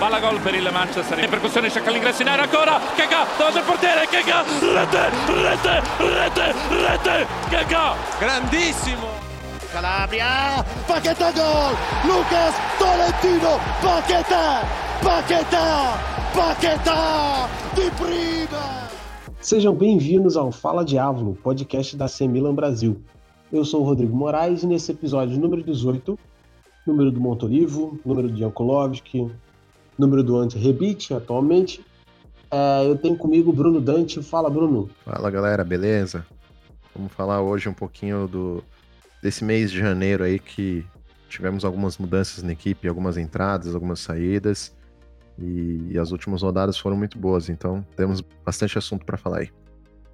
palla gol per il Manchester. In percussione cerca l'ingresso in area ancora. Keka davanti al portiere? Keka rete rete rete rete. Keka. Grandissimo. Calabria Paquetá gol. Lucas Tolentino Paquetá Paquetá Paquetá de prima. Sejam bem-vindos ao Fala Diablo, podcast da Semilan Brasil. Eu sou o Rodrigo Moraes e nesse episódio número 18, número do Montolivo, número do Jankulovski, número do Anti-Rebite atualmente. É, eu tenho comigo o Bruno Dante. Fala, Bruno. Fala, galera, beleza? Vamos falar hoje um pouquinho do desse mês de janeiro aí que tivemos algumas mudanças na equipe, algumas entradas, algumas saídas. E, e as últimas rodadas foram muito boas, então temos bastante assunto para falar aí.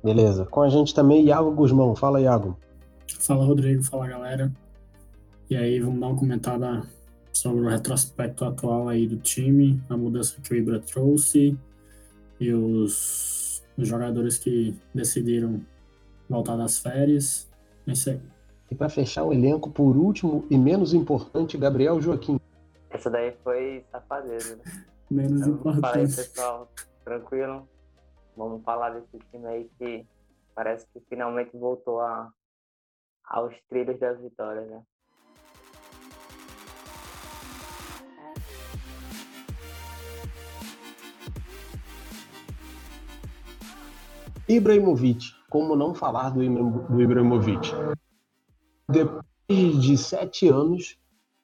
Beleza. Com a gente também Iago Guzmão. Fala, Iago. Fala, Rodrigo. Fala, galera. E aí, vamos dar uma comentada sobre o retrospecto atual aí do time, a mudança que o Ibra trouxe e os, os jogadores que decidiram voltar das férias. É isso aí. E para fechar o elenco, por último e menos importante, Gabriel Joaquim. Essa daí foi safadeza, né? Menos então, importante. Fala aí, pessoal. Tranquilo? Vamos falar desse time aí que parece que finalmente voltou a, aos trilhos das vitórias, né? Ibrahimovic. Como não falar do, do Ibrahimovic? Depois de sete anos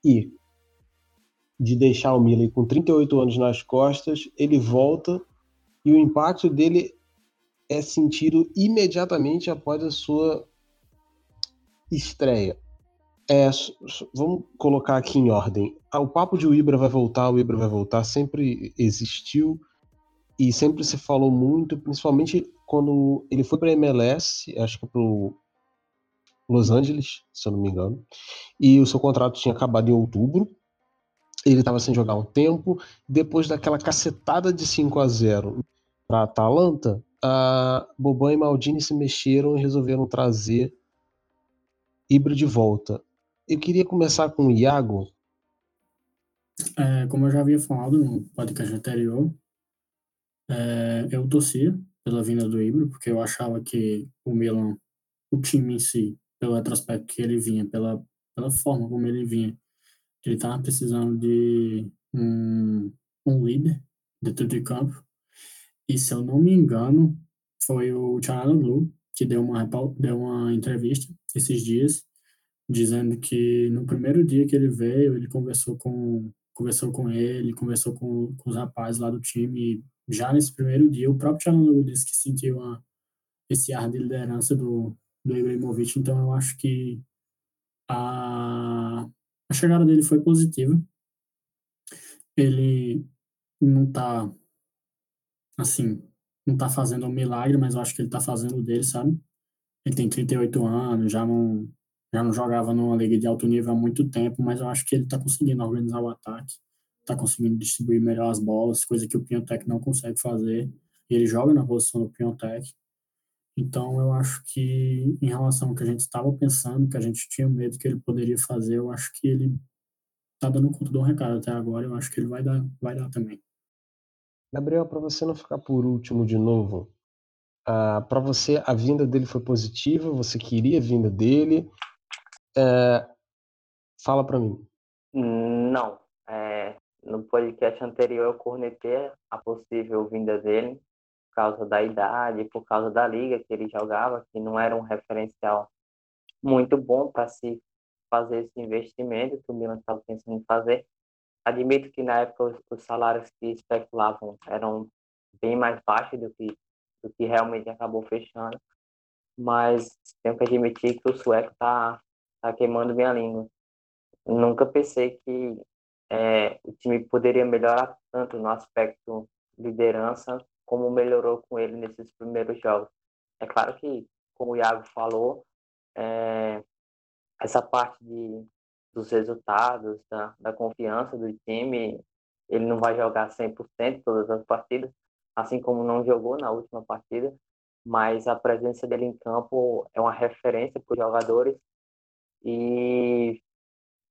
e de deixar o Milan com 38 anos nas costas, ele volta e o impacto dele é sentido imediatamente após a sua estreia. É, vamos colocar aqui em ordem. Ah, o papo de o Ibra vai voltar, o Ibra vai voltar, sempre existiu e sempre se falou muito, principalmente quando ele foi para MLS, acho que para Los Angeles, se eu não me engano, e o seu contrato tinha acabado em outubro. Ele estava sem jogar um tempo. Depois daquela cacetada de 5 a 0 para a Atalanta, a Boban e Maldini se mexeram e resolveram trazer Ibra de volta. Eu queria começar com o Iago. É, como eu já havia falado no podcast anterior, é, eu torcia pela vinda do Ibra, porque eu achava que o Milan, o time em si, pelo retrospecto que ele vinha, pela, pela forma como ele vinha, ele estava precisando de um, um líder dentro de campo. E se eu não me engano, foi o Blue que deu uma, deu uma entrevista esses dias, dizendo que no primeiro dia que ele veio, ele conversou com, conversou com ele, conversou com, com os rapazes lá do time, já nesse primeiro dia, o próprio Tchalanoglu disse que sentiu uma, esse ar de liderança do, do Ibrahimovic, então eu acho que a, a chegada dele foi positiva. Ele não tá assim, não tá fazendo um milagre, mas eu acho que ele tá fazendo o dele, sabe? Ele tem 38 anos, já não já não jogava numa liga de alto nível há muito tempo, mas eu acho que ele tá conseguindo organizar o ataque, tá conseguindo distribuir melhor as bolas, coisa que o Piontek não consegue fazer. E ele joga na posição do Piontek. Então, eu acho que, em relação ao que a gente estava pensando, que a gente tinha medo que ele poderia fazer, eu acho que ele está dando conta do recado até agora. Eu acho que ele vai dar, vai dar também. Gabriel, para você não ficar por último de novo, uh, para você a vinda dele foi positiva? Você queria a vinda dele? Uh, fala para mim. Não. No podcast anterior eu cornetei a possível vinda dele por causa da idade, por causa da liga que ele jogava, que não era um referencial muito bom para se fazer esse investimento que o Milan estava pensando em fazer. Admito que na época os, salários que especulavam eram bem mais baixos do que do que realmente acabou fechando, mas tenho que admitir que o sueco tá tá queimando minha língua. Nunca pensei que é, o time poderia melhorar tanto no aspecto liderança como melhorou com ele nesses primeiros jogos. É claro que, como o Iago falou, é, essa parte de, dos resultados, da, da confiança do time, ele não vai jogar 100% todas as partidas, assim como não jogou na última partida, mas a presença dele em campo é uma referência para os jogadores e,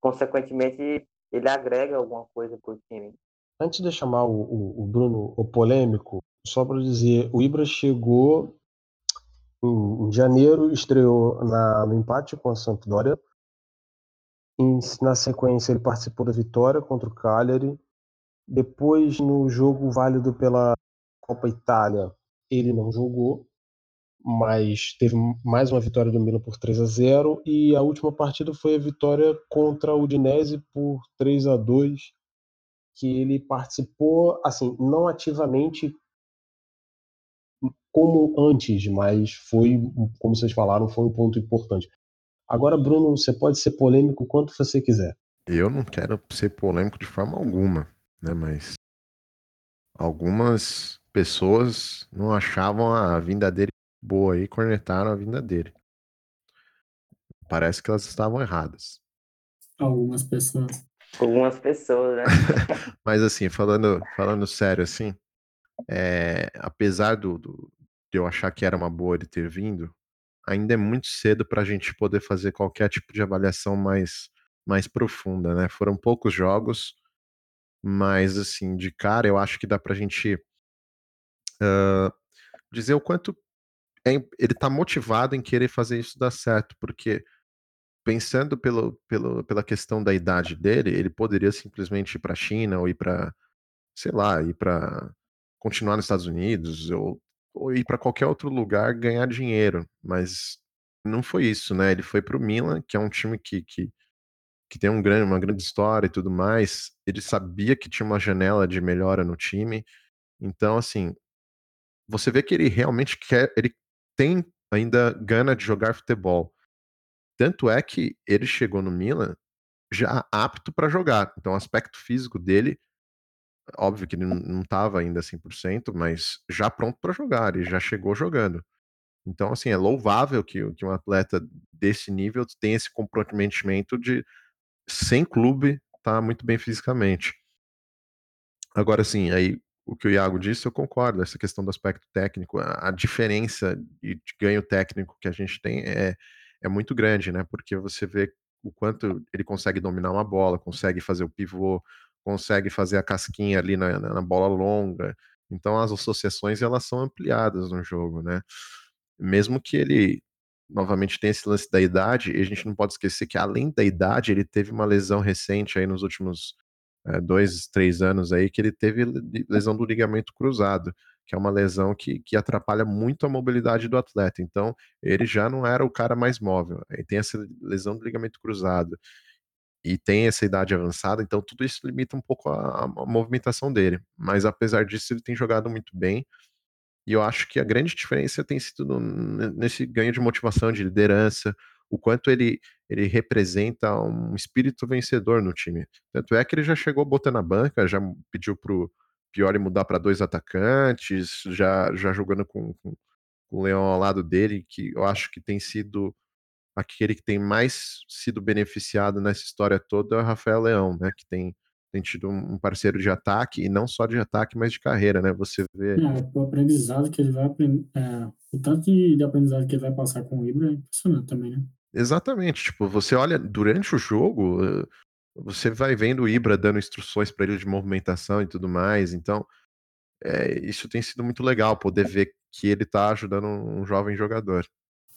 consequentemente, ele agrega alguma coisa para o time. Antes de chamar o, o, o Bruno o polêmico, só para dizer, o Ibra chegou em, em janeiro, estreou na, no empate com a Sampdoria. Em, na sequência, ele participou da vitória contra o Cagliari. Depois, no jogo válido pela Copa Itália, ele não jogou, mas teve mais uma vitória do Milan por 3 a 0 e a última partida foi a vitória contra o Udinese por 3 a 2 que ele participou, assim, não ativamente como antes, mas foi, como vocês falaram, foi um ponto importante. Agora, Bruno, você pode ser polêmico quanto você quiser. Eu não quero ser polêmico de forma alguma, né? Mas algumas pessoas não achavam a vinda dele boa e cornetaram a vinda dele. Parece que elas estavam erradas. Algumas pessoas. Algumas pessoas, né? Mas assim, falando, falando sério, assim, é, apesar do, do, de eu achar que era uma boa ele ter vindo, ainda é muito cedo para a gente poder fazer qualquer tipo de avaliação mais, mais profunda, né? Foram poucos jogos, mas assim, de cara eu acho que dá para a gente uh, dizer o quanto ele está motivado em querer fazer isso dar certo, porque pensando pelo, pelo, pela questão da idade dele, ele poderia simplesmente ir para a China ou ir para, sei lá, ir para continuar nos Estados Unidos ou, ou ir para qualquer outro lugar ganhar dinheiro, mas não foi isso, né? Ele foi para o Milan, que é um time que, que, que tem um grande, uma grande história e tudo mais. Ele sabia que tinha uma janela de melhora no time, então assim, você vê que ele realmente quer, ele tem ainda gana de jogar futebol. Tanto é que ele chegou no Milan já apto para jogar. Então, o aspecto físico dele, óbvio que ele não estava ainda 100%, mas já pronto para jogar, ele já chegou jogando. Então, assim, é louvável que, que um atleta desse nível tenha esse comprometimento de, sem clube, estar tá muito bem fisicamente. Agora, sim, aí o que o Iago disse, eu concordo. Essa questão do aspecto técnico, a, a diferença de ganho técnico que a gente tem é, é muito grande, né? Porque você vê o quanto ele consegue dominar uma bola, consegue fazer o pivô, consegue fazer a casquinha ali na, na bola longa. Então as associações elas são ampliadas no jogo, né? Mesmo que ele novamente tenha esse lance da idade, a gente não pode esquecer que além da idade ele teve uma lesão recente aí nos últimos é, dois, três anos aí que ele teve lesão do ligamento cruzado, que é uma lesão que, que atrapalha muito a mobilidade do atleta. Então, ele já não era o cara mais móvel. Ele tem essa lesão do ligamento cruzado e tem essa idade avançada, então tudo isso limita um pouco a, a movimentação dele. Mas apesar disso, ele tem jogado muito bem. E eu acho que a grande diferença tem sido no, nesse ganho de motivação, de liderança, o quanto ele, ele representa um espírito vencedor no time. Tanto é que ele já chegou botando a banca, já pediu pro Piori mudar para dois atacantes, já, já jogando com, com, com o Leão ao lado dele, que eu acho que tem sido aquele que tem mais sido beneficiado nessa história toda é o Rafael Leão, né? Que tem, tem tido um parceiro de ataque, e não só de ataque, mas de carreira, né? Você vê. É, o aprendizado que ele vai aprender. É, o tanto de, de aprendizado que ele vai passar com o Ibra é impressionante também, né? Exatamente, tipo, você olha durante o jogo, eh, você vai vendo o Ibra dando instruções para ele de movimentação e tudo mais, então é, isso tem sido muito legal, poder ver que ele está ajudando um jovem jogador.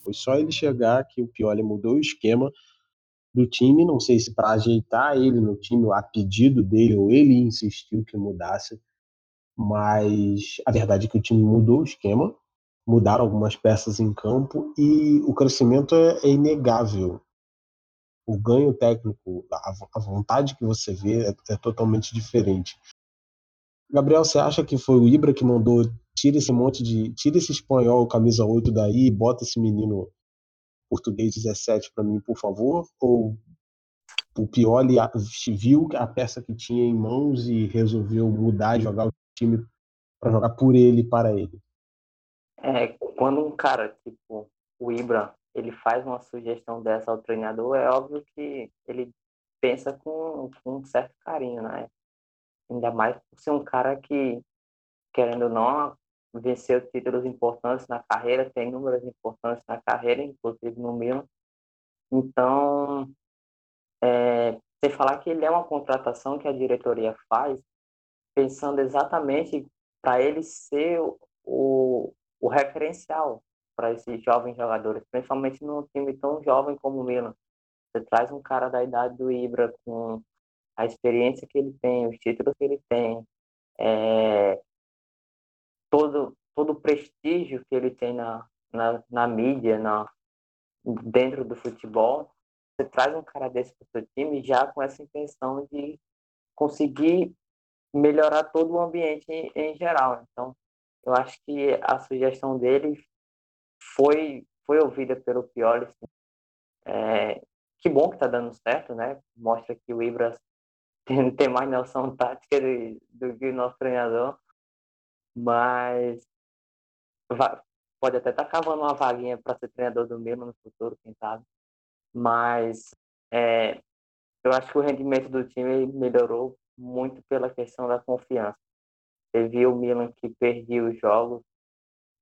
Foi só ele chegar que o Pioli mudou o esquema do time, não sei se para ajeitar ele no time a pedido dele ou ele insistiu que mudasse, mas a verdade é que o time mudou o esquema mudaram algumas peças em campo e o crescimento é, é inegável. O ganho técnico, a, a, vontade que você vê é, é, totalmente diferente. Gabriel, você acha que foi o Ibra que mandou tira esse monte de. tira esse espanhol camisa 8 daí e bota esse menino português 17 para mim, por favor? Ou o Pioli viu a peça que tinha em mãos e resolveu mudar e jogar o time para jogar por ele para ele? É, quando um cara, tipo, o Ibra, ele faz uma sugestão dessa ao treinador, é óbvio que ele pensa com, com um certo carinho, né? Ainda mais por ser um cara que, querendo ou não, venceu títulos importantes na carreira, tem números importantes na carreira, inclusive no Milan. Então, é, você falar que ele é uma contratação que a diretoria faz, pensando exatamente para ele ser o, o referencial para esses jovens jogadores, principalmente num time tão jovem como o Milan. Você traz um cara da idade do Ibra com a experiência que ele tem, os títulos que ele tem, é, todo, todo o prestígio que ele tem na, na, na mídia, na, dentro do futebol, você traz um cara desse para o seu time já com essa intenção de conseguir melhorar todo o ambiente em, em, geral. Então, eu acho que a sugestão dele foi foi ouvida pelo Pioli. É, que bom que está dando certo, né? Mostra que o Ibra tem, tem mais noção tática do, do que o nosso treinador, mas vai, pode até estar tá cavando uma vaguinha para ser treinador do Milan no futuro, quem sabe. Mas é, eu acho que o rendimento do time melhorou muito pela questão da confiança. Você viu o Milan que perdia os jogos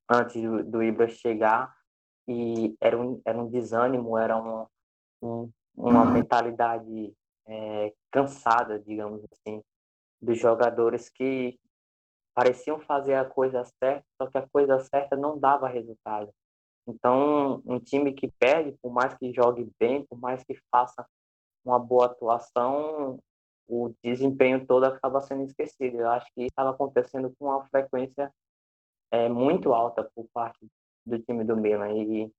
antes do, do Ibra chegar e era um, era um desânimo, era um, um, uma mentalidade é, cansada, digamos assim, dos jogadores que pareciam fazer a coisa certa, só que a coisa certa não dava resultado. Então, um time que perde, por mais que jogue bem, por mais que faça uma boa atuação, o desempenho todo acaba sendo esquecido. Eu acho que isso estava acontecendo com uma frequência é, muito alta por parte do time do Milan. E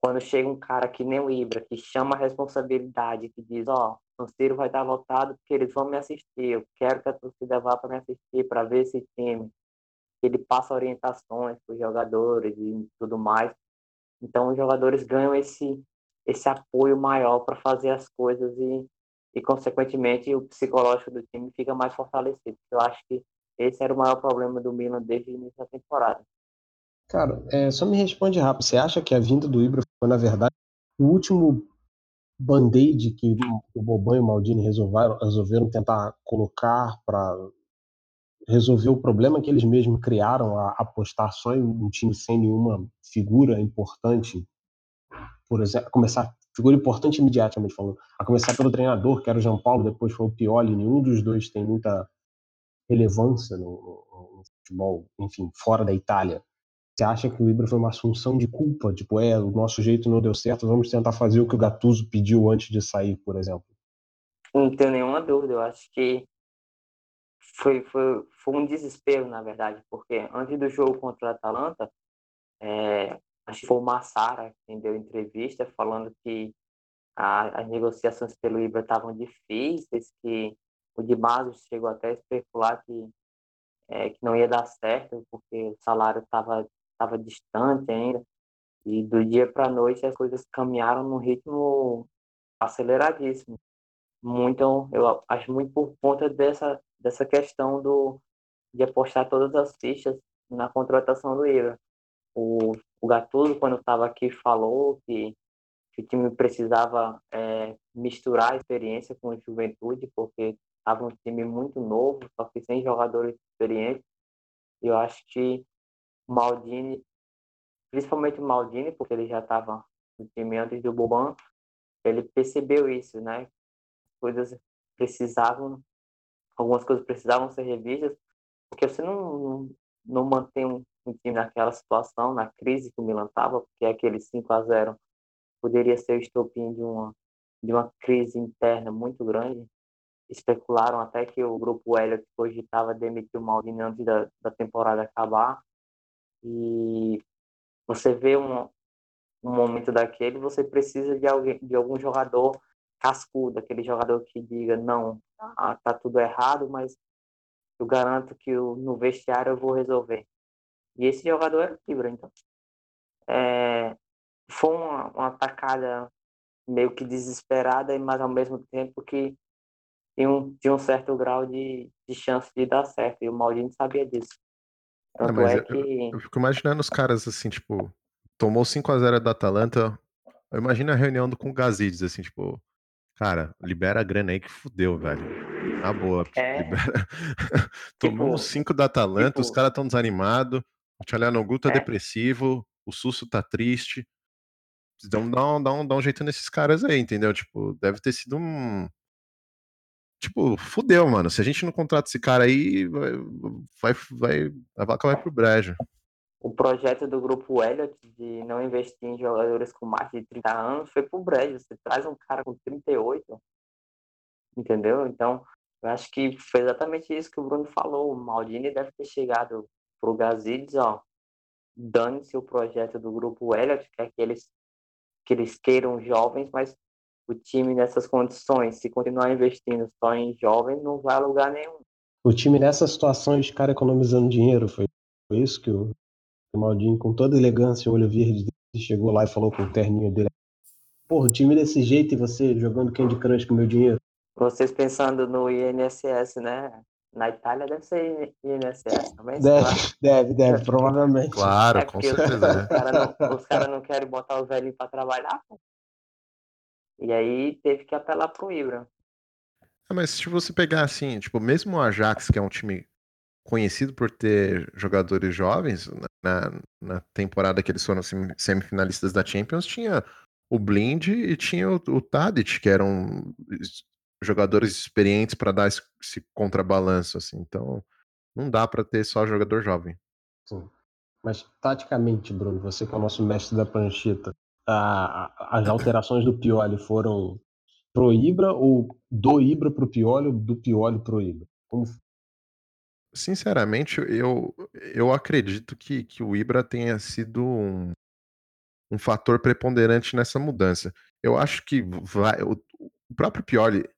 quando chega um cara que nem o Ibra, que chama a responsabilidade, que diz, ó, oh, o Ciro vai estar voltado porque eles vão me assistir, eu quero que a torcida vá para me assistir, para ver esse time. Ele passa orientações para os jogadores e tudo mais. Então, os jogadores ganham esse, esse apoio maior para fazer as coisas e, e, consequentemente, o psicológico do time fica mais fortalecido. Eu acho que esse era o maior problema do Milan desde o início da temporada. Cara, é, só me responde rápido. Você acha que a vinda do Ibra foi, na verdade, o último band-aid que o Boban e o Maldini resolveram, resolveram tentar colocar para resolver o problema que eles mesmos criaram a apostar só em um time sem nenhuma figura importante, por exemplo, começar figura importante imediatamente falando, a começar pelo treinador, que era o João Paulo, depois foi o Pioli, nenhum dos dois tem muita relevância no, no, no futebol, enfim, fora da Itália. Você acha que o Ibra foi uma assunção de culpa? Tipo, é, o nosso jeito não deu certo, vamos tentar fazer o que o Gattuso pediu antes de sair, por exemplo? Não tenho nenhuma dúvida. Eu acho que foi, foi, foi um desespero, na verdade, porque antes do jogo contra o Atalanta, é, acho que foi o Massara quem deu entrevista falando que a, as negociações pelo Ibra estavam difíceis, que o Di chegou até a especular que, é, que não ia dar certo, porque o salário estava estava distante ainda. E do dia para a noite as coisas caminharam num ritmo aceleradíssimo. Muito, eu acho muito por conta dessa, dessa questão do, de apostar todas as fichas na contratação do Ibra. O, o Gattuso, quando estava aqui, falou que, que, o time precisava é, misturar a experiência com a juventude, porque estava um time muito novo, só que sem jogadores experientes. Eu acho que Maldini, principalmente o Maldini, porque ele já estava no time antes do Boban, ele percebeu isso, né? Coisas precisavam, algumas coisas precisavam ser revistas, porque você não, não, não mantém um, um, time naquela situação, na crise que o Milan estava, porque aquele 5 a 0 poderia ser o estopim de uma, de uma crise interna muito grande. Especularam até que o grupo Elliot cogitava demitir o Maldini antes da, da temporada acabar, e você vê um, um momento daquele, você precisa de, alguém, de algum jogador cascudo, aquele jogador que diga, não, ah, tá tudo errado, mas eu garanto que eu, no vestiário eu vou resolver. E esse jogador era o Ibra, então. É, foi uma, uma atacada meio que desesperada, mas ao mesmo tempo que tinha um, tinha um certo grau de, de chance de dar certo, e o Maldini sabia disso. Tanto mas é que... eu, eu, fico imaginando os caras assim, tipo, tomou 5x0 da Atalanta. Eu imagino a reunião com o Gazidis, assim, tipo, cara, libera a grana aí que fudeu, velho. Na boa. É... Libera... Tomamos 5 tipo, da Atalanta, tipo... os caras tão desanimados. O Tchalhanoglu tá é. depressivo, o Susso tá triste. Então dá um, dá, um, dá um jeito nesses caras aí, entendeu? Tipo, deve ter sido um. tipo, fudeu, mano. Se a gente não contrata esse cara aí, vai, vai, vai a vaca vai pro brejo. O projeto do grupo Elliott de não investir em jogadores com mais de 30 anos foi pro brejo. Você traz um cara com 38, entendeu? Então, eu acho que foi exatamente isso que o Bruno falou. O Maldini deve ter chegado pro Gazidis, ó, dane-se o projeto do grupo Elliott, que é que eles, que eles queiram jovens, mas o time nessas condições, se continuar investindo só em jovens, não vai a lugar nenhum. O time nessas situações, cara economizando dinheiro, foi, foi isso que o, o Maldini, com toda elegância, olho verde, chegou lá e falou com o terninho dele. Porra, o time desse jeito e você jogando Candy Crush com meu dinheiro. Vocês pensando no INSS, né? Na Itália deve ser INSS também? Deve, deve, deve, provavelmente. Claro, É com os, certeza. os caras não, os cara não querem botar o velhinho pra trabalhar, pô. E aí teve que apelar pro Ibra. Ah, mas se você pegar assim, tipo, mesmo o Ajax, que é um time conhecido por ter jogadores jovens, na, na temporada que eles foram sem- semifinalistas da Champions, tinha o Blind e tinha o, o Tadic, que eram jogadores experientes para dar esse, esse contrabalanço, assim. Então, não dá para ter só jogador jovem. Sim. Mas, taticamente, Bruno, você que é o nosso mestre da prancheta, a- as alterações do Pioli foram pro Ibra ou do Ibra pro Pioli ou do Pioli pro Ibra? Como Sinceramente, eu, eu acredito que, que o Ibra tenha sido um, um fator preponderante nessa mudança. Eu acho que vai, o, o próprio Pioli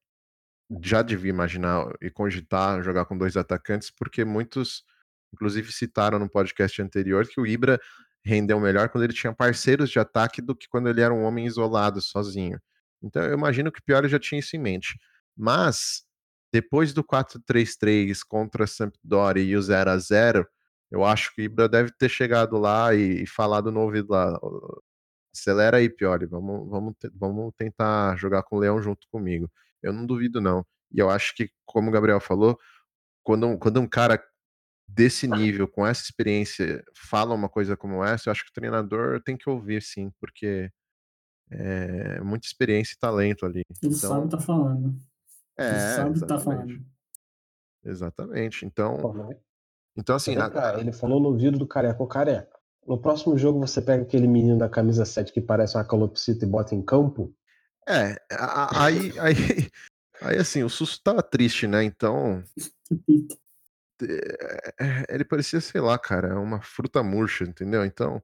já devia imaginar e cogitar jogar com dois atacantes, porque muitos, inclusive, citaram no podcast anterior que o Ibra rendeu melhor quando ele tinha parceiros de ataque do que quando ele era um homem isolado, sozinho. Então eu imagino que o Pioli já tinha isso em mente. Mas depois do 4-3-3 contra Sampdoria e o 0 a 0 eu acho que o Ibra deve ter chegado lá e, e falado no ouvido lá, "Ô, acelera aí, Pioli, vamos, vamos, vamos tentar jogar com o Leão junto comigo. Eu não duvido, não. E eu acho que, como o Gabriel falou, quando, um- quando um cara desse nível, com essa experiência, fala uma coisa como essa, eu acho que o treinador tem que ouvir, sim, porque é muita experiência e talento ali. Ele Então, sabe o que tá falando. Ele é, sabe o que tá exatamente. falando. Exatamente. Então, Pô, então assim, a- ele falou no ouvido do careca, ô careca. No próximo jogo você pega aquele menino da camisa 7 que parece uma calopsita e bota em campo? É, a- a- aí, aí, aí assim, o Susso tava triste, né? Então, é, ele parecia, sei lá, cara, uma fruta murcha, entendeu? Então,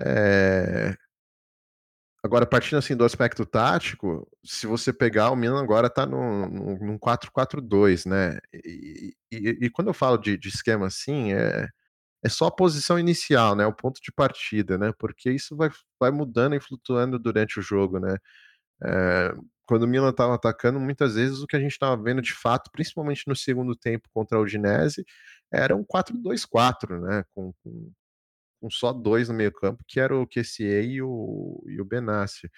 é... agora partindo assim do aspecto tático, se você pegar o Milan agora tá no, num 4-4-2, né? E, e- e quando eu falo de, de esquema assim, é, é só a posição inicial, né? O ponto de partida, né? Porque isso vai, vai mudando e flutuando durante o jogo, né? É, quando o Milan estava atacando, muitas vezes o que a gente estava vendo de fato, principalmente no segundo tempo contra o Udinese, era um 4-2-4, né? Com, com, com só dois no meio campo, que era o Kessier e o, e o Benassi.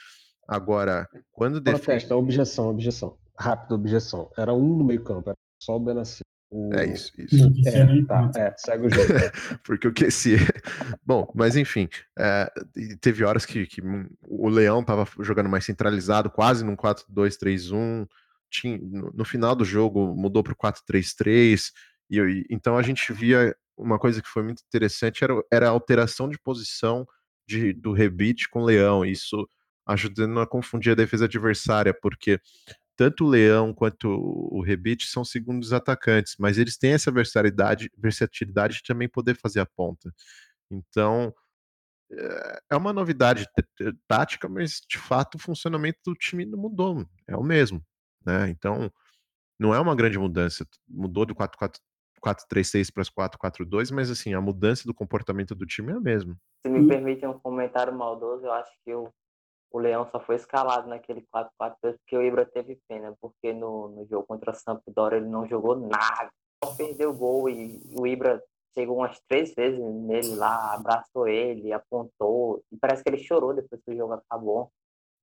Agora, quando defende... Protesto, objeção, objeção. Rápida objeção. Era um no meio campo, era só o Benassi. O... É isso, isso. É, tá, é, segue o jogo. é. porque o QC. Bom, mas enfim, é, teve horas que, que o Leão estava jogando mais centralizado, quase num 4-2-3-1. Tinha, no, no final do jogo mudou para o 4-3-3. E, e- então a gente via uma coisa que foi muito interessante: era, era a alteração de posição de, do Rebite com o Leão. Isso ajudando a confundir a defesa adversária, porque tanto o Leão quanto o Rebite são segundos atacantes, mas eles têm essa versatilidade, versatilidade de também poder fazer a ponta. Então, é- é uma novidade tática, mas de fato o funcionamento do time não mudou, é o mesmo, né? Então, não é uma grande mudança. Mudou do 4-4 4-3-6 para as 4-4-2, mas assim, a mudança do comportamento do time é a mesma. Se me permitem um comentário maldoso, eu acho que o, o Leão só foi escalado naquele 4-4-2 porque o Ibra teve pena, porque no, no jogo contra a Sampdoria ele não jogou nada, só perdeu o gol e o Ibra chegou umas três vezes nele lá, abraçou ele, apontou, e parece que ele chorou depois que o jogo acabou.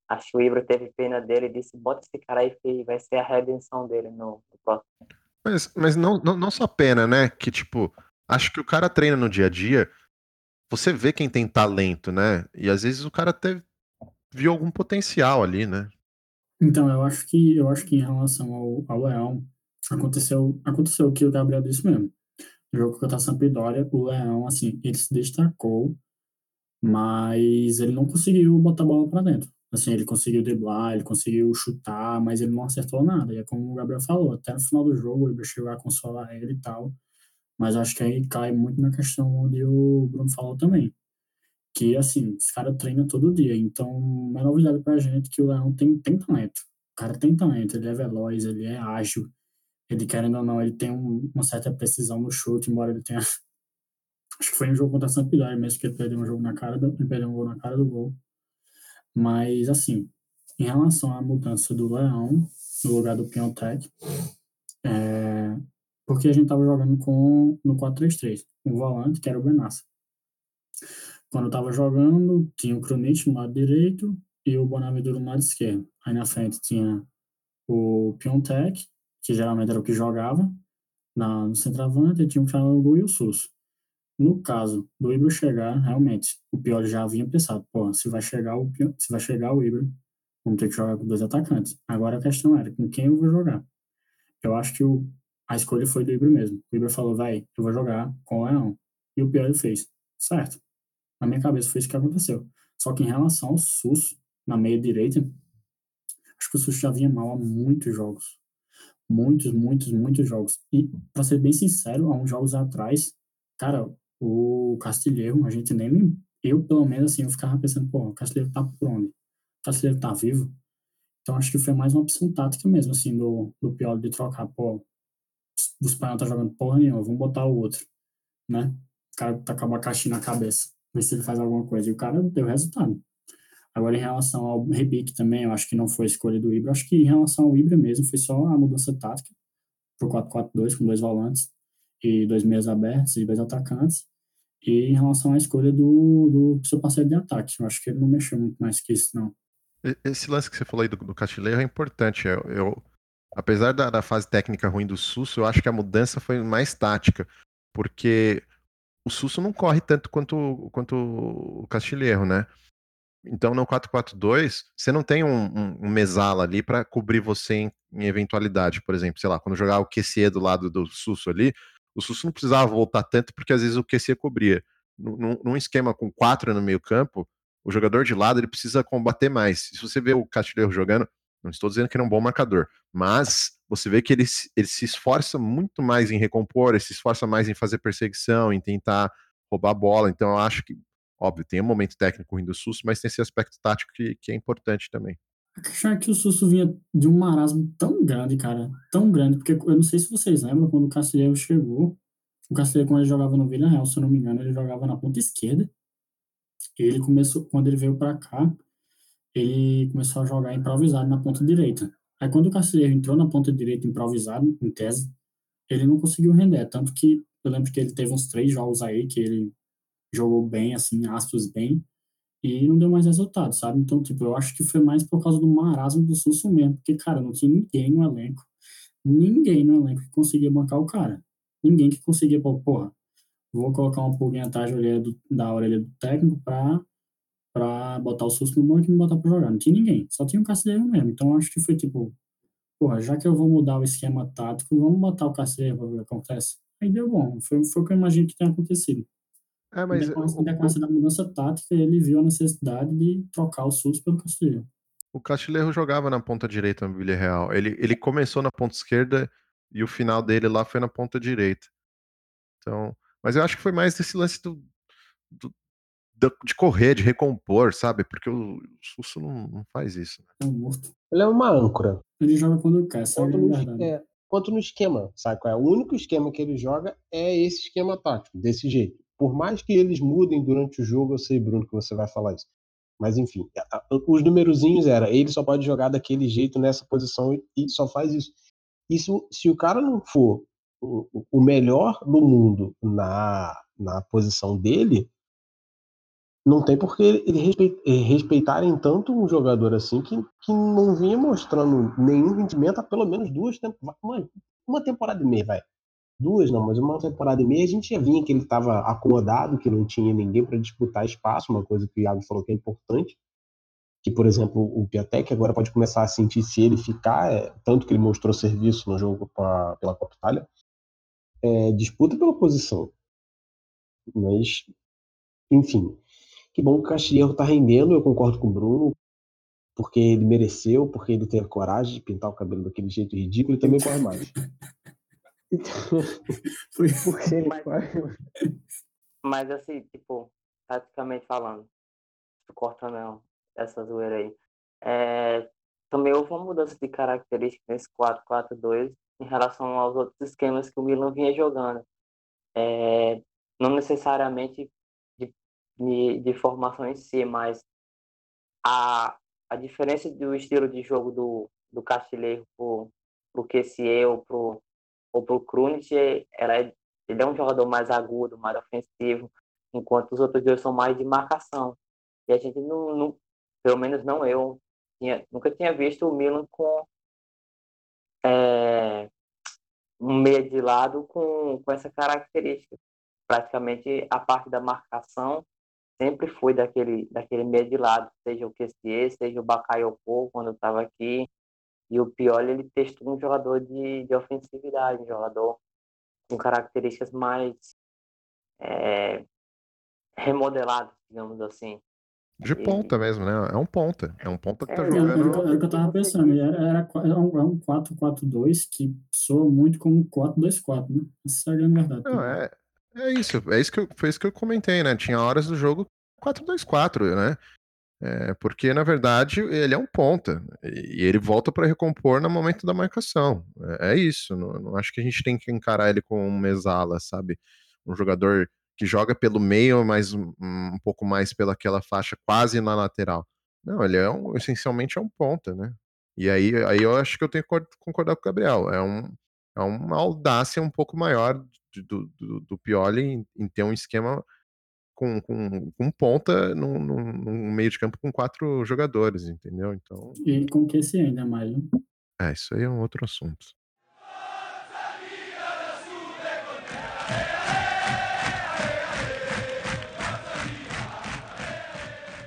Acho que o Ibra teve pena dele e disse, bota esse cara aí que vai ser a redenção dele no, no próximo. Mas, mas não, não, não só pena, né? Que, tipo, acho que o cara treina no dia a dia, você vê quem tem talento, né? E às vezes o cara até viu algum potencial ali, né? Então, eu acho que eu acho que em relação ao, ao Leão, aconteceu, aconteceu o que o Gabriel disse mesmo. No jogo contra a Sampdoria, o Leão, assim, ele se destacou, mas ele não conseguiu botar a bola para dentro. Assim, ele conseguiu driblar, ele conseguiu chutar, mas ele não acertou nada. E é como o Gabriel falou, até no final do jogo Ibra chegou a consolar ele e tal. Mas acho que aí cai muito na questão onde o Bruno falou também. Que, assim, esse cara treina todo dia. Então, não é novidade pra gente que o Leão tem, tem talento. O cara tem talento, ele é veloz, ele é ágil. Ele, querendo ou não, ele tem um, uma certa precisão no chute, embora ele tenha... Acho que foi um jogo contra a Sampdoria mesmo, que ele perdeu um jogo na cara do, ele perdeu um gol na cara do gol. Mas, assim, em relação à mudança do Leão no lugar do Piontek, é, porque a gente estava jogando com no 4-3-3, um volante que era o Benassa. Quando eu estava jogando, tinha o Krunic no lado direito e o Bonaventura no lado esquerdo. Aí na frente tinha o Piontek, que geralmente era o que jogava na, no centroavante, e tinha o Thiago e o Sus. No caso do Ibra chegar, realmente, o pior já havia pensado, pô, se vai chegar o se vai chegar o Ibra, vamos ter que jogar com dois atacantes. Agora a questão era, com quem eu vou jogar? Eu acho que o, a escolha foi do Ibra mesmo. O Ibra falou, vai, eu vou jogar com o Leão. E o pior ele fez. Certo. Na minha cabeça foi isso que aconteceu. Só que em relação ao SUS, na meia direita, acho que o SUS já vinha mal há muitos jogos. Muitos, muitos, muitos jogos. E, para ser bem sincero, há uns jogos atrás, cara, o Castilheiro, a gente nem. Eu, pelo menos, assim, eu ficava pensando, pô, o Castilheiro tá por onde? O Castilheiro tá vivo? Então, acho que foi mais uma opção tática mesmo, assim, do, do Pioli de trocar, pô, o espanhol tá jogando porra nenhuma, vamos botar o outro, né? O cara tá com a abacaxi na cabeça, ver se ele faz alguma coisa. E o cara deu resultado. Agora, em relação ao Rebic também, eu acho que não foi a escolha do Ibra. Acho que em relação ao Ibra mesmo, foi só a mudança tática pro 4-4-2, com dois volantes e dois meias abertos e dois atacantes. E em relação à escolha do, do seu parceiro de ataque, eu acho que ele não mexeu muito mais que isso, não. Esse lance que você falou aí do, do Castilheiro é importante. Eu, eu apesar da, da, fase técnica ruim do Susso, eu acho que a mudança foi mais tática, porque o Susso não corre tanto quanto, quanto o Castilheiro, né? Então no 4-4-2, você não tem um, um, um mesala ali para cobrir você em, em, eventualidade, por exemplo, sei lá, quando jogar o QC do lado do Susso ali, o Susso não precisava voltar tanto porque às vezes o QC cobria. Num, num esquema com quatro no meio campo, o jogador de lado ele precisa combater mais. Se você vê o Castilheiro jogando, não estou dizendo que ele é um bom marcador, mas você vê que ele, ele se esforça muito mais em recompor, ele se esforça mais em fazer perseguição, em tentar roubar a bola. Então eu acho que, óbvio, tem um momento técnico ruim do Susso, mas tem esse aspecto tático que, que é importante também. A questão é que o Susso vinha de um marasmo tão grande, cara, tão grande, porque eu não sei se vocês lembram, quando o Castilheiro chegou, o Castilheiro, quando ele jogava no Vila Real, se eu não me engano, ele jogava na ponta esquerda, ele começou, quando ele veio para cá, ele começou a jogar improvisado na ponta direita. Aí quando o Castilheiro entrou na ponta direita improvisado, em tese, ele não conseguiu render, tanto que eu lembro que ele teve uns três jogos aí que ele jogou bem, assim, aspas, bem, e não deu mais resultado, sabe? Então, tipo, eu acho que foi mais por causa do marasmo do Sussu mesmo, porque, cara, não tinha ninguém no elenco, ninguém no elenco que conseguia bancar o cara. Ninguém que conseguia, porra, vou colocar uma pulguinha atrás da da orelha do técnico pra, pra botar o Sussu no banco e me botar pra jogar. Não tinha ninguém, só tinha o Cacilheiro mesmo. Então, acho que foi tipo, porra, já que eu vou mudar o esquema tático, vamos botar o Cacilheiro pra ver o que acontece. Aí deu bom, foi, foi o que eu imagino que tenha acontecido. É, mas em decorrência da mudança tática, ele viu a necessidade de trocar o SUS pelo Castilheiro. O Castilheiro jogava na ponta direita no Villarreal. Ele, ele começou na ponta esquerda e o final dele lá foi na ponta direita. Então, mas eu acho que foi mais desse lance do, do de correr, de recompor, sabe? Porque o, Susso não, não faz isso. Né? É um morto. Ele é uma âncora. Ele joga quando quer, sabe? Quanto no, é, quanto no esquema, sabe? É? O único esquema que ele joga é esse esquema tático, desse jeito. Por mais que eles mudem durante o jogo, eu sei, Bruno, que você vai falar isso. Mas enfim, os numerozinhos era, ele só pode jogar daquele jeito nessa posição e só faz isso. Isso, se o cara não for o, melhor do mundo na, na posição dele, não tem por que eles respeitarem tanto um jogador assim que, que não vinha mostrando nenhum rendimento há pelo menos duas temporadas. Uma, temporada e meia, vai duas não, mas uma temporada e meia a gente já vinha que ele estava acomodado, que não tinha ninguém para disputar espaço, uma coisa que o Iago falou que é importante. que, por exemplo, o Piatek agora pode começar a sentir se ele ficar, é, tanto que ele mostrou serviço no jogo a, pela Copa Itália, é, disputa pela posição. Mas, enfim, que bom que o Castilheiro está rendendo, eu concordo com o Bruno, porque ele mereceu, porque ele teve coragem de pintar o cabelo daquele jeito ridículo e também corre mais. Então, porque ele mas, mas assim, tipo, taticamente falando, cortando essa zoeira aí, é, também houve uma mudança de característica nesse 4-4-2 em relação aos outros esquemas que o Milan vinha jogando. É, não necessariamente de, de, formação em si, mas a, a diferença do estilo de jogo do, do Castilheiro pro, pro Kessie ou pro, ou pro Krunic, era, ele é um jogador mais agudo, mais ofensivo, enquanto os outros dois são mais de marcação. E a gente não, não pelo menos não eu, tinha, nunca tinha visto o Milan com é, um meia de lado com, com essa característica. Praticamente a parte da marcação sempre foi daquele, daquele meia de lado, seja o Kessier, seja o Bakayoko, quando eu estava aqui. E o Pioli, ele testou um jogador de, de ofensividade, um jogador com características mais é, remodeladas, digamos assim. De ponta mesmo, né? É um ponta. É um ponta que tá É, jogando. Era o que eu tava pensando. Era, era, era um, é um 4-4-2 que soa muito como um 4-2-4, né? Essa é a grande verdade. Não, é, é isso. É isso que eu, foi isso que eu comentei, né? Tinha horas do jogo 4-2-4, né? É, porque, na verdade, ele é um ponta. E ele volta para recompor no momento da marcação. É, é isso. Não, não acho que a gente tem que encarar ele como um mesala, sabe? Um jogador que joga pelo meio, mas um, um pouco mais pelaquela faixa quase na lateral. Não, ele é um, essencialmente é um ponta, né? E aí, aí eu acho que eu tenho que concordar com o Gabriel. É, um, é uma audácia um pouco maior do, do, do Pioli em, em, ter um esquema com, com, com ponta num, num, meio de campo com quatro jogadores, entendeu? Então. E com que se ainda mais, né? É, isso aí é um outro assunto.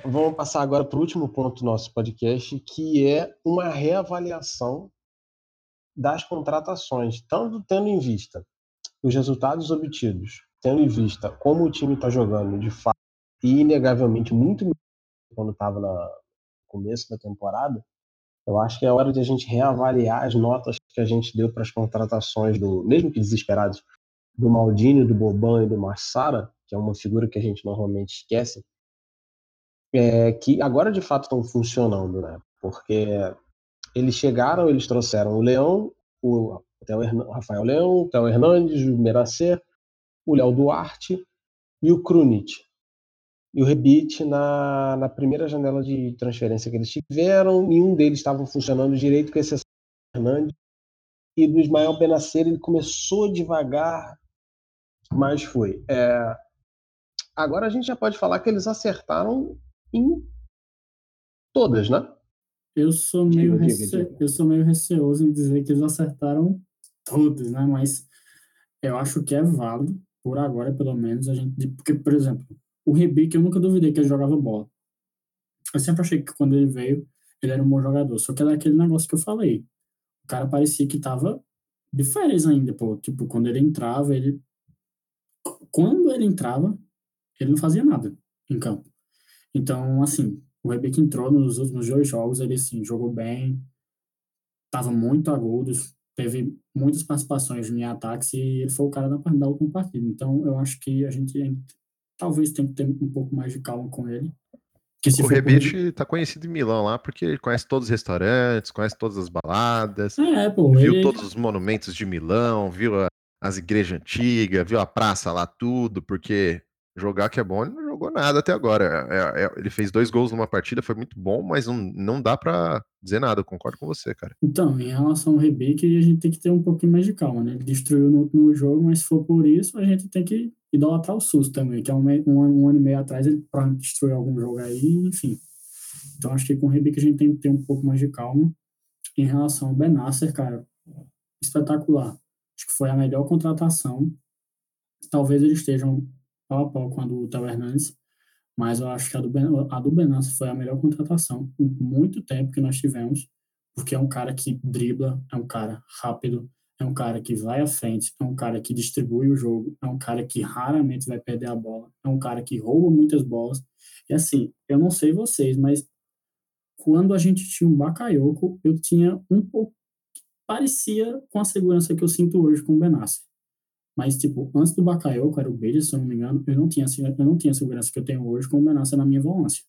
Vamos passar agora para o último ponto do nosso podcast, que é uma reavaliação das contratações, tanto tendo em vista os resultados obtidos, tendo em vista como o time está jogando de fato e inegavelmente muito melhor quando estava no começo da temporada, eu acho que é hora de a gente reavaliar as notas que a gente deu para as contratações do, mesmo que desesperados, do Maldini, do Boban e do Massara, que é uma figura que a gente normalmente esquece, é, que agora de fato estão funcionando, né? Porque eles chegaram, eles trouxeram o Leão, o Rafael Leão, o Theo Hernandes, o Meracê, o Léo Duarte e o Krunic. E o Rebite na, na primeira janela de transferência que eles tiveram, nenhum deles estava funcionando direito, com exceção do Hernandes. E do Ismael Benacer, ele começou devagar, mas foi. É, agora a gente já pode falar que eles acertaram em todas, né? Eu sou meio, diga, rece... diga. Eu sou meio receoso em dizer que eles acertaram todas, né? Mas eu acho que é válido, por agora, pelo menos, a gente. Porque, por exemplo, o Rebic, eu nunca duvidei que ele jogava bola. Eu sempre achei que quando ele veio, ele era um bom jogador. Só que era aquele negócio que eu falei. O cara parecia que tava de férias ainda, pô. Tipo, quando ele entrava, ele. Quando ele entrava, ele não fazia nada em campo. Então, assim, o Rebic entrou nos últimos dois jogos, ele, assim, jogou bem, estava muito agudo, teve muitas participações em ataques e ele foi o cara da, da última partida. Então, eu acho que a gente talvez tenha que ter um pouco mais de calma com ele. o Rebite por... tá conhecido em Milão lá, porque ele conhece todos os restaurantes, conhece todas as baladas, é, pô, viu ele... todos os monumentos de Milão, viu a, as igrejas antigas, viu a praça lá, tudo, porque jogar que é bom, ele não jogou nada até agora. É, é, ele fez dois gols numa partida, foi muito bom, mas não, não dá para dizer nada. Eu concordo com você, cara. Então, em relação ao Rebic, a gente tem que ter um pouquinho mais de calma, né? Ele destruiu no último jogo, mas se for por isso, a gente tem que idolatrar o SUS também, que é um, um, um ano e meio atrás ele destruiu algum jogo aí, enfim. Então, acho que com o Rebic a gente tem que ter um pouco mais de calma. Em relação ao Benasser, cara, espetacular. Acho que foi a melhor contratação. Talvez eles estejam pau a pau com a do Theo Hernandes, Mas eu acho que a do, ben, a do Benassi foi a melhor contratação em muito tempo que nós tivemos, porque é um cara que dribla, é um cara rápido, é um cara que vai à frente, é um cara que distribui o jogo, é um cara que raramente vai perder a bola, é um cara que rouba muitas bolas. E assim, eu não sei vocês, mas quando a gente tinha um Bakayoko, eu tinha um pouco parecia com a segurança que eu sinto hoje com o Benassi. Mas, tipo, antes do Bakayoko, era o Bailey, se eu não me engano, eu não tinha, eu não tinha a segurança que eu tenho hoje com Benassi na minha volância.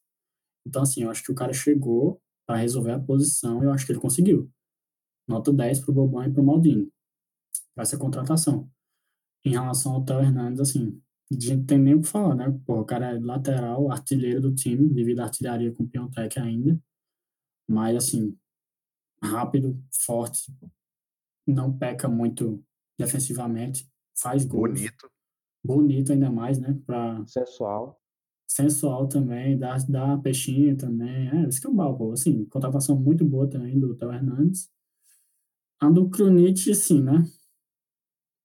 Então, assim, eu acho que o cara chegou para resolver a posição, eu acho que ele conseguiu. Nota 10 pro Boban e pro Maldini. Para essa contratação. Em relação ao Theo Hernandes, assim, a gente tem nem o que falar, né? Pô, o cara é lateral, artilheiro do time, devido à artilharia com o Piontech ainda. Mas, assim, rápido, forte, não peca muito defensivamente, faz gols. Bonito. Bonito ainda mais, né? Pra... Sensual. Sensual também, dá, dá peixinho também. É, isso que é um balbo. Assim, contratação muito boa também do Theo Hernandes. A do Krunic, sim, né?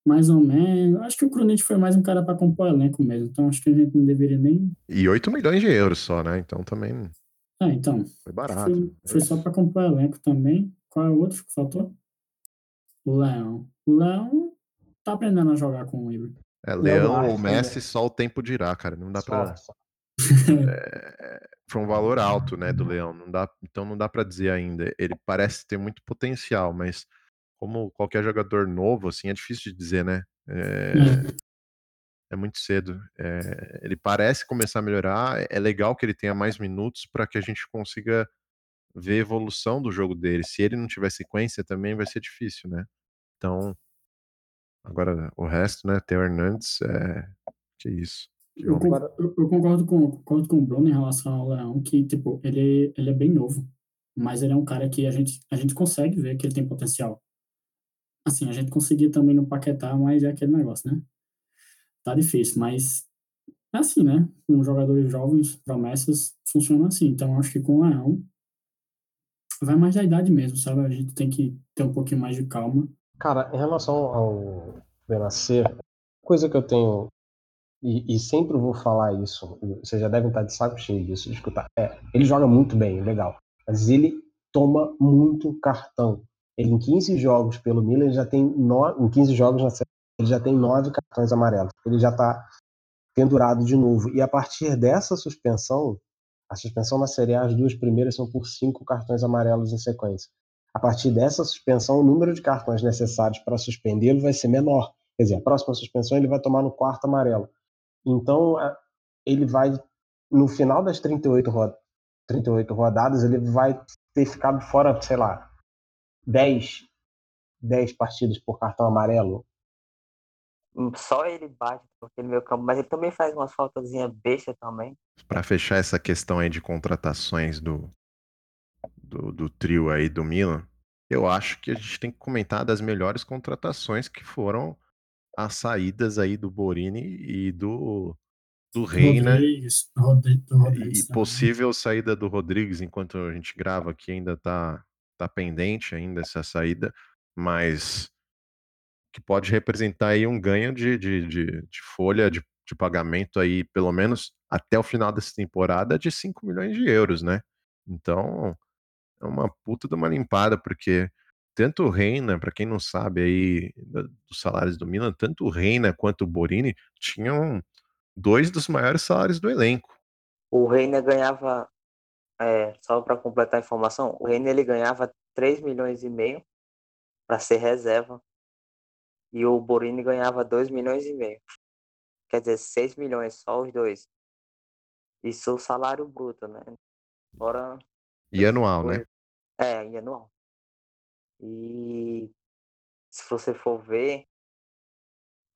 Mais ou menos. Acho que o Krunic foi mais um cara para compor elenco mesmo. Então acho que a gente não deveria nem. E 8 milhões de euros só, né? Então também. É, então. Foi barato. Foi, foi só para compor elenco também. Qual é o outro que faltou? O Leão. O Leão tá aprendendo a jogar com o Ibra. É, Leão ou Messi, só o tempo dirá, cara. Não dá para é, foi um valor alto, né, do Leão. Não dá, então não dá para dizer ainda. Ele parece ter muito potencial, mas como qualquer jogador novo, assim, é difícil de dizer, né? É, é muito cedo. É, ele parece começar a melhorar. É legal que ele tenha mais minutos para que a gente consiga ver a evolução do jogo dele. Se ele não tiver sequência, também vai ser difícil, né? Então, agora o resto, né? Theo Hernandes, é... que isso. Eu, eu, eu, concordo com, concordo com o Bruno em relação ao Leão, que, tipo, ele, ele é bem novo, mas ele é um cara que a gente, a gente consegue ver que ele tem potencial. Assim, a gente conseguia também no Paquetá, mas é aquele negócio, né? Tá difícil, mas é assim, né? Com jogadores jovens, promessas, funciona assim. Então, acho que com o Leão, vai mais da idade mesmo, sabe? A gente tem que ter um pouquinho mais de calma. Cara, em relação ao Benacer, coisa que eu tenho e, e, sempre vou falar isso, vocês já devem estar de saco cheio disso, de escutar. É, ele joga muito bem, legal, mas ele toma muito cartão. Ele, em 15 jogos pelo Milan, ele já tem no, em 15 jogos na ele já tem nove cartões amarelos. Ele já está pendurado de novo. E a partir dessa suspensão, a suspensão na Série A, as duas primeiras são por cinco cartões amarelos em sequência. A partir dessa suspensão, o número de cartões necessários para suspendê-lo vai ser menor. Quer dizer, a próxima suspensão ele vai tomar no quarto amarelo. Então, ele vai, no final das 38, ro 38 rodadas, ele vai ter ficado fora, sei lá, 10, 10 partidas por cartão amarelo. Hum, só ele bate aquele meio campo, mas ele também faz umas faltazinhas besta também. Para fechar essa questão aí de contratações do, do, do trio aí do Milan, eu acho que a gente tem que comentar das melhores contratações que foram as saídas aí do Borini e do, do Reina. Rodrigues, Rodrigues, e possível saída do Rodrigues, enquanto a gente grava aqui, ainda tá, tá pendente ainda essa saída, mas que pode representar aí um ganho de, de, de, de folha de, de pagamento aí, pelo menos até o final dessa temporada, de 5 milhões de euros, né? Então, é uma puta de uma limpada, porque tanto o Reina, para quem não sabe aí dos salários do Milan, tanto o Reina quanto o Borini tinham dois dos maiores salários do elenco. O Reina ganhava, é, só para completar a informação, o Reina ele ganhava 3 milhões e meio para ser reserva e o Borini ganhava 2 milhões e meio. Quer dizer, 6 milhões só os dois. Isso o salário bruto, né? Fora e anual, né? É, e anual. E se você for ver,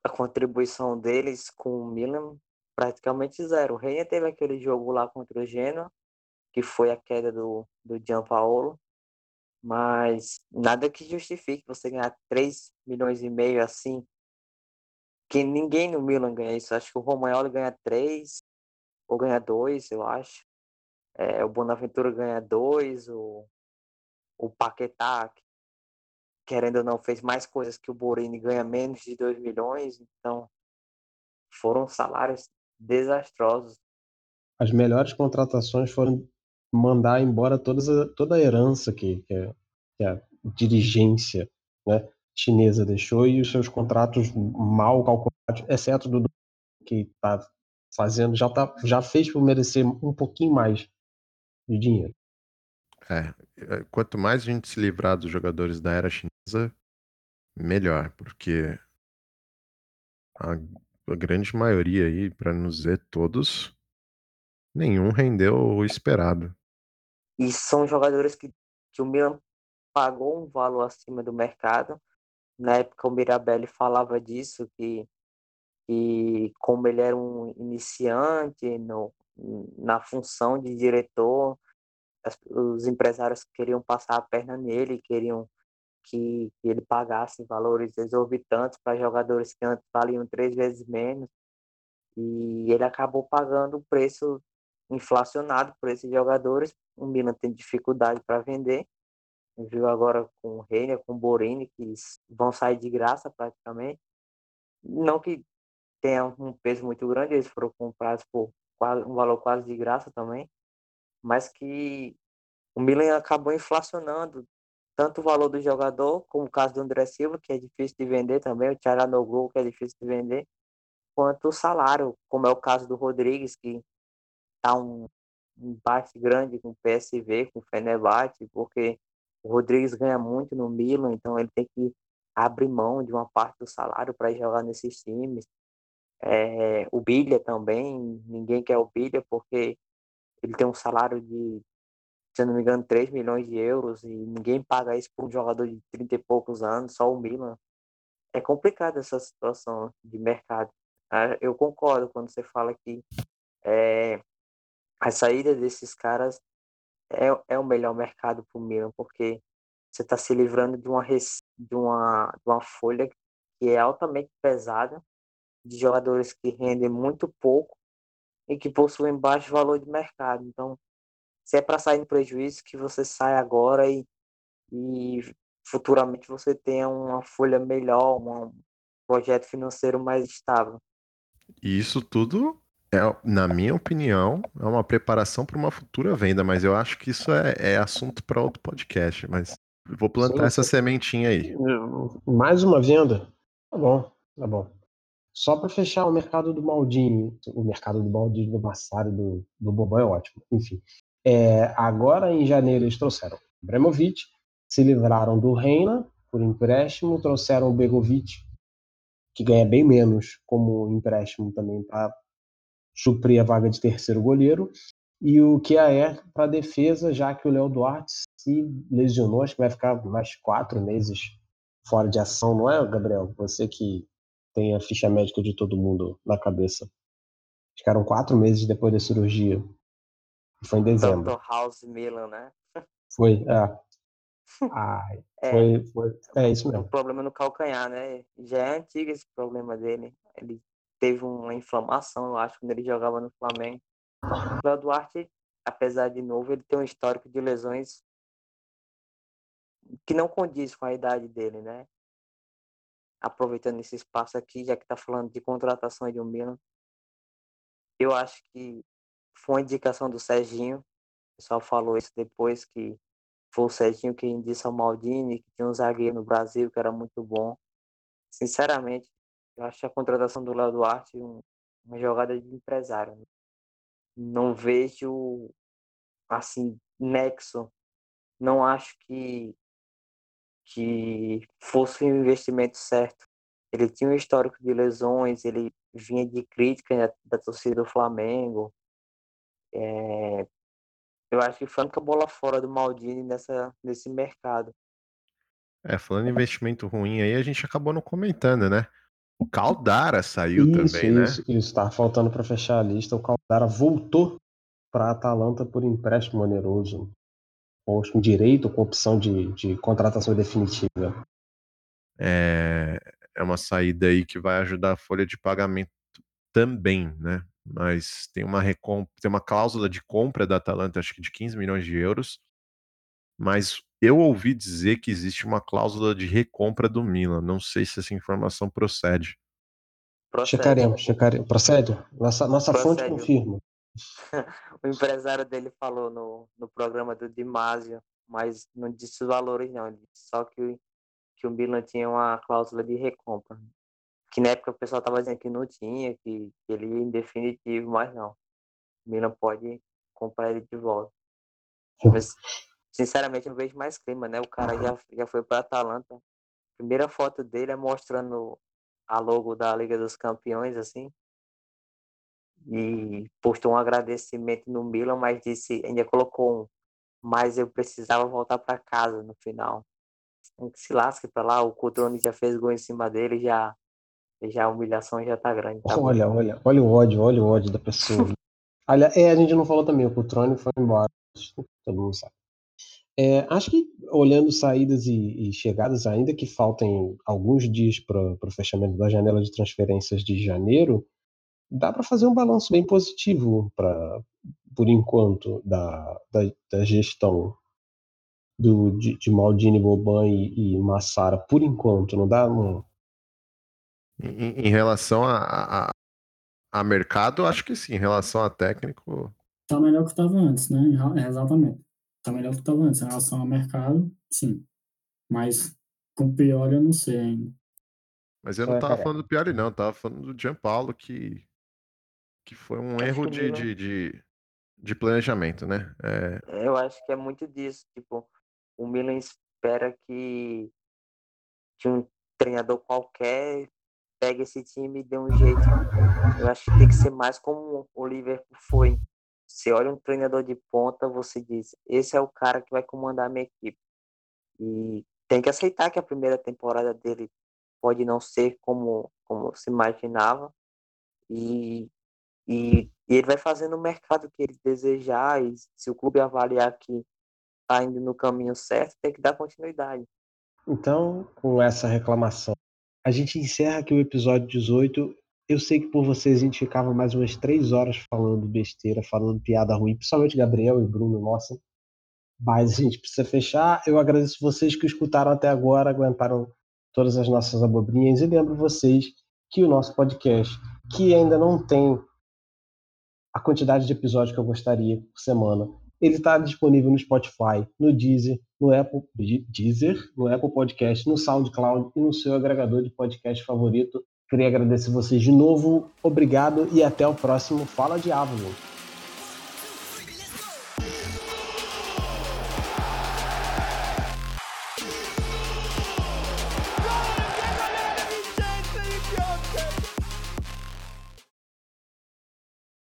a contribuição deles com o Milan praticamente zero. O Reina teve aquele jogo lá contra o Genoa, que foi a queda do, do Gianpaolo, mas nada que justifique você ganhar 3 milhões e meio assim, que ninguém no Milan ganha isso. Acho que o Romagnoli ganha 3, ou ganha 2, eu acho. É, o Bonaventura ganha 2, o, o Paquetá, querendo ou não, fez mais coisas que o Borini ganha menos de 2 milhões, então foram salários desastrosos. as melhores contratações foram mandar embora todas a, toda a herança que, que, a, que a dirigência né, chinesa deixou e os seus contratos mal calculados, exceto do que está fazendo, já, tá, já fez por merecer um pouquinho mais de dinheiro. É, é, quanto mais a gente se livrar dos jogadores da era chinesa, melhor, porque a, a grande maioria aí, para nos dizer todos, nenhum rendeu o esperado. E são jogadores que, que o Milan pagou um valor acima do mercado. Na época o Mirabelli falava disso, que, que como ele era um iniciante no, na função de diretor, as, os empresários queriam passar a perna nele, queriam que, que ele pagasse valores exorbitantes para jogadores que antes valiam três vezes menos. E ele acabou pagando o preço inflacionado por esses jogadores. O Milan tem dificuldade para vender. Viu agora com o Reina, com o Borini, que vão sair de graça praticamente. Não que tenha um peso muito grande, eles foram comprados por um valor quase de graça também mas que o Milan acabou inflacionando tanto o valor do jogador, como o caso do André Silva, que é difícil de vender também, o Tcharanoglu, que é difícil de vender, quanto o salário, como é o caso do Rodrigues, que está um embate grande com o PSV, com o Fenerbahçe, porque o Rodrigues ganha muito no Milan, então ele tem que abrir mão de uma parte do salário para jogar nesses times. É, o Bilha também, ninguém quer o Bilha porque ele tem um salário de, se não me engano, 3 milhões de euros e ninguém paga isso por um jogador de 30 e poucos anos, só o Milan. É complicado essa situação de mercado. Ah, eu concordo quando você fala que é, a saída desses caras é, é o melhor mercado para o Milan, porque você está se livrando de uma, de, uma, de uma folha que é altamente pesada, de jogadores que rendem muito pouco e que possuem baixo valor de mercado. Então, se é para sair no prejuízo, que você sai agora e, e futuramente você tenha uma folha melhor, um projeto financeiro mais estável. E isso tudo, é, na minha opinião, é uma preparação para uma futura venda, mas eu acho que isso é, é assunto para outro podcast. Mas vou plantar Sim, essa sementinha aí. Mais uma venda? Tá bom, tá bom. Só para fechar o mercado do Maldini, o mercado do Maldini, do Massari, do, do Boban é ótimo. Enfim, é, agora em janeiro eles trouxeram Bremovic, se livraram do Reina por empréstimo, trouxeram o Begovic, que ganha bem menos como empréstimo também para suprir a vaga de terceiro goleiro, e o Kiaer para defesa, já que o Léo Duarte se lesionou, acho que vai ficar mais quatro meses fora de ação, não é, Gabriel? Você que tem a ficha médica de todo mundo na cabeça. Ficaram quatro meses depois da cirurgia. Foi em dezembro. Dr. House Milan, né? Foi, é. Ai, é, foi, foi, é isso mesmo. Um problema no calcanhar, né? Já é antigo esse problema dele. Ele teve uma inflamação, eu acho, quando ele jogava no Flamengo. O Léo Duarte, apesar de novo, ele tem um histórico de lesões que não condiz com a idade dele, né? Aproveitando esse espaço aqui, já que está falando de contratação de um Milan, eu acho que foi uma indicação do Serginho. O pessoal falou isso depois que foi o Serginho quem disse ao Maldini que tinha um zagueiro no Brasil que era muito bom. Sinceramente, eu acho a contratação do Léo Duarte um, uma jogada de empresário. Né? Não vejo assim nexo. Não acho que que fosse o um investimento certo. Ele tinha um histórico de lesões, ele vinha de crítica da torcida do Flamengo. É, eu acho que foi a única bola fora do Maldini nessa, nesse mercado. É, falando em investimento ruim aí, a gente acabou não comentando, né? O Caldara saiu isso, também, né? Isso, isso, tá faltando para fechar a lista. O Caldara voltou para a Atalanta por empréstimo oneroso com direito, com opção de, de contratação definitiva. É, é uma saída aí que vai ajudar a folha de pagamento também, né? Mas tem uma, recomp... tem uma cláusula de compra da Atalanta, acho que de 15 milhões de euros. Mas eu ouvi dizer que existe uma cláusula de recompra do Milan. Não sei se essa informação procede. procede. Checaremos, checaremos. Procede? Nossa, nossa procede. fonte confirma. o empresário dele falou no, no programa do Dimásio, mas não disse os valores não, ele disse só que, que o Milan tinha uma cláusula de recompra. Que na época o pessoal estava dizendo que não tinha, que, que ele ia em definitivo, mas não. O Milan pode comprar ele de volta. Mas, sinceramente, eu vejo mais clima, né? O cara já, já foi para Atalanta. A primeira foto dele é mostrando a logo da Liga dos Campeões, assim e postou um agradecimento no Milan, mas disse, ainda colocou um, mas eu precisava voltar para casa no final. Se lasque para lá, o Cotrone já fez gol em cima dele, já, já a humilhação já tá grande. Tá olha, bom. olha, olha o ódio, olha o ódio da pessoa. olha, é, a gente não falou também, o Cotrone foi embora, todo mundo sabe. É, acho que olhando saídas e, e, chegadas, ainda que faltem alguns dias para o fechamento da janela de transferências de janeiro, dá para fazer um balanço bem positivo para por enquanto da, da, da gestão do, de, de Maldini, Boban e, e, Massara, por enquanto, não dá? Um... Em, em, relação a, a, a, mercado, acho que sim. Em relação a técnico. Tá melhor que estava antes, né? É, exatamente. Tá melhor que estava antes. Em relação ao mercado, sim. Mas com pior eu não sei ainda. Mas eu não tava falando do Piori, não. Eu tava falando do Gianpaolo, que que foi um erro de, de, de, de, planejamento, né? É... Eu acho que é muito disso. Tipo, o Milan espera que, que um treinador qualquer pegue esse time e dê um jeito. Eu acho que tem que ser mais como o Liverpool foi. Você olha um treinador de ponta, você diz: esse é o cara que vai comandar a minha equipe. E tem que aceitar que a primeira temporada dele pode não ser como, como se imaginava. E e, e ele vai fazendo o mercado que ele desejar, e se o clube avaliar que está indo no caminho certo, tem que dar continuidade. Então, com essa reclamação, a gente encerra aqui o episódio 18. Eu sei que por vocês a gente ficava mais umas três horas falando besteira, falando piada ruim, principalmente Gabriel e Bruno, nossa. Mas a gente precisa fechar. Eu agradeço vocês que escutaram até agora, aguentaram todas as nossas abobrinhas e lembro vocês que o nosso podcast, que ainda não tem a quantidade de episódios que eu gostaria por semana. Ele está disponível no Spotify, no Deezer, no Apple Deezer, no Apple Podcast, no SoundCloud e no seu agregador de podcast favorito. Queria agradecer vocês de novo. Obrigado e até o próximo Fala Diabo.